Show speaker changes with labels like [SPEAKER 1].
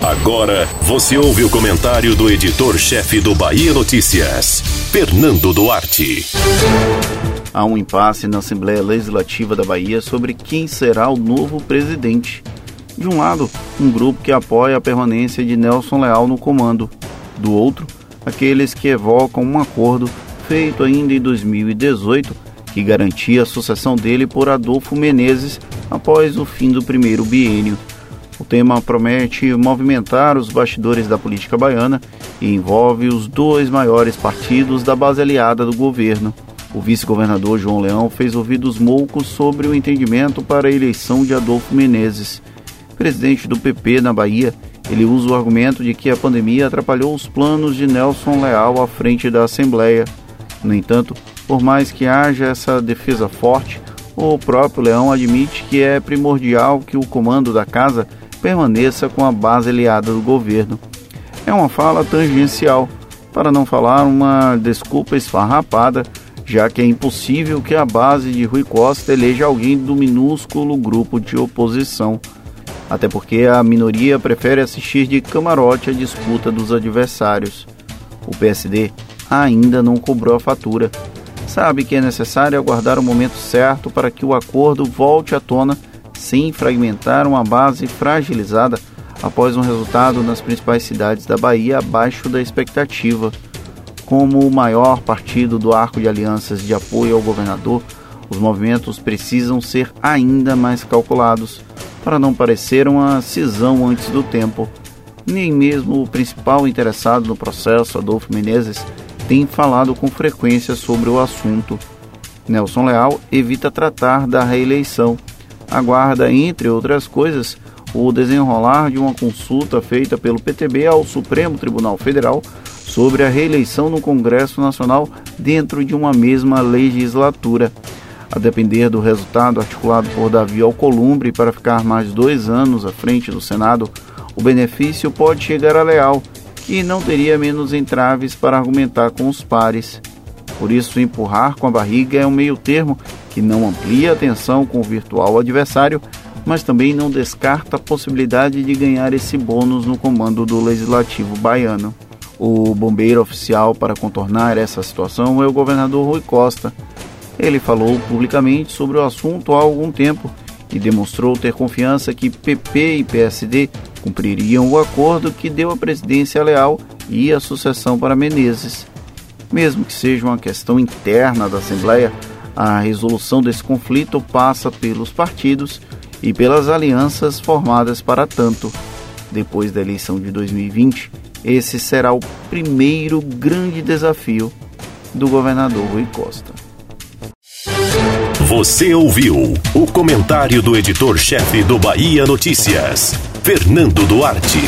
[SPEAKER 1] Agora você ouve o comentário do editor-chefe do Bahia Notícias, Fernando Duarte.
[SPEAKER 2] Há um impasse na Assembleia Legislativa da Bahia sobre quem será o novo presidente. De um lado, um grupo que apoia a permanência de Nelson Leal no comando. Do outro, aqueles que evocam um acordo feito ainda em 2018 que garantia a sucessão dele por Adolfo Menezes após o fim do primeiro biênio. O tema promete movimentar os bastidores da política baiana e envolve os dois maiores partidos da base aliada do governo. O vice-governador João Leão fez ouvidos moucos sobre o entendimento para a eleição de Adolfo Menezes. Presidente do PP na Bahia, ele usa o argumento de que a pandemia atrapalhou os planos de Nelson Leal à frente da Assembleia. No entanto, por mais que haja essa defesa forte, o próprio Leão admite que é primordial que o comando da casa permaneça com a base aliada do governo. É uma fala tangencial, para não falar uma desculpa esfarrapada, já que é impossível que a base de Rui Costa eleja alguém do minúsculo grupo de oposição. Até porque a minoria prefere assistir de camarote a disputa dos adversários. O PSD ainda não cobrou a fatura. Sabe que é necessário aguardar o momento certo para que o acordo volte à tona sem fragmentar uma base fragilizada após um resultado nas principais cidades da Bahia abaixo da expectativa. Como o maior partido do arco de alianças de apoio ao governador, os movimentos precisam ser ainda mais calculados para não parecer uma cisão antes do tempo. Nem mesmo o principal interessado no processo, Adolfo Menezes, tem falado com frequência sobre o assunto. Nelson Leal evita tratar da reeleição aguarda, entre outras coisas, o desenrolar de uma consulta feita pelo PTB ao Supremo Tribunal Federal sobre a reeleição no Congresso Nacional dentro de uma mesma legislatura. A depender do resultado articulado por Davi Alcolumbre para ficar mais dois anos à frente do Senado, o benefício pode chegar a Leal, que não teria menos entraves para argumentar com os pares. Por isso, empurrar com a barriga é um meio termo que não amplia a tensão com o virtual adversário, mas também não descarta a possibilidade de ganhar esse bônus no comando do Legislativo baiano. O bombeiro oficial para contornar essa situação é o governador Rui Costa. Ele falou publicamente sobre o assunto há algum tempo e demonstrou ter confiança que PP e PSD cumpririam o acordo que deu a presidência Leal e a sucessão para Menezes. Mesmo que seja uma questão interna da Assembleia, a resolução desse conflito passa pelos partidos e pelas alianças formadas para tanto. Depois da eleição de 2020, esse será o primeiro grande desafio do governador Rui Costa.
[SPEAKER 1] Você ouviu o comentário do editor-chefe do Bahia Notícias, Fernando Duarte.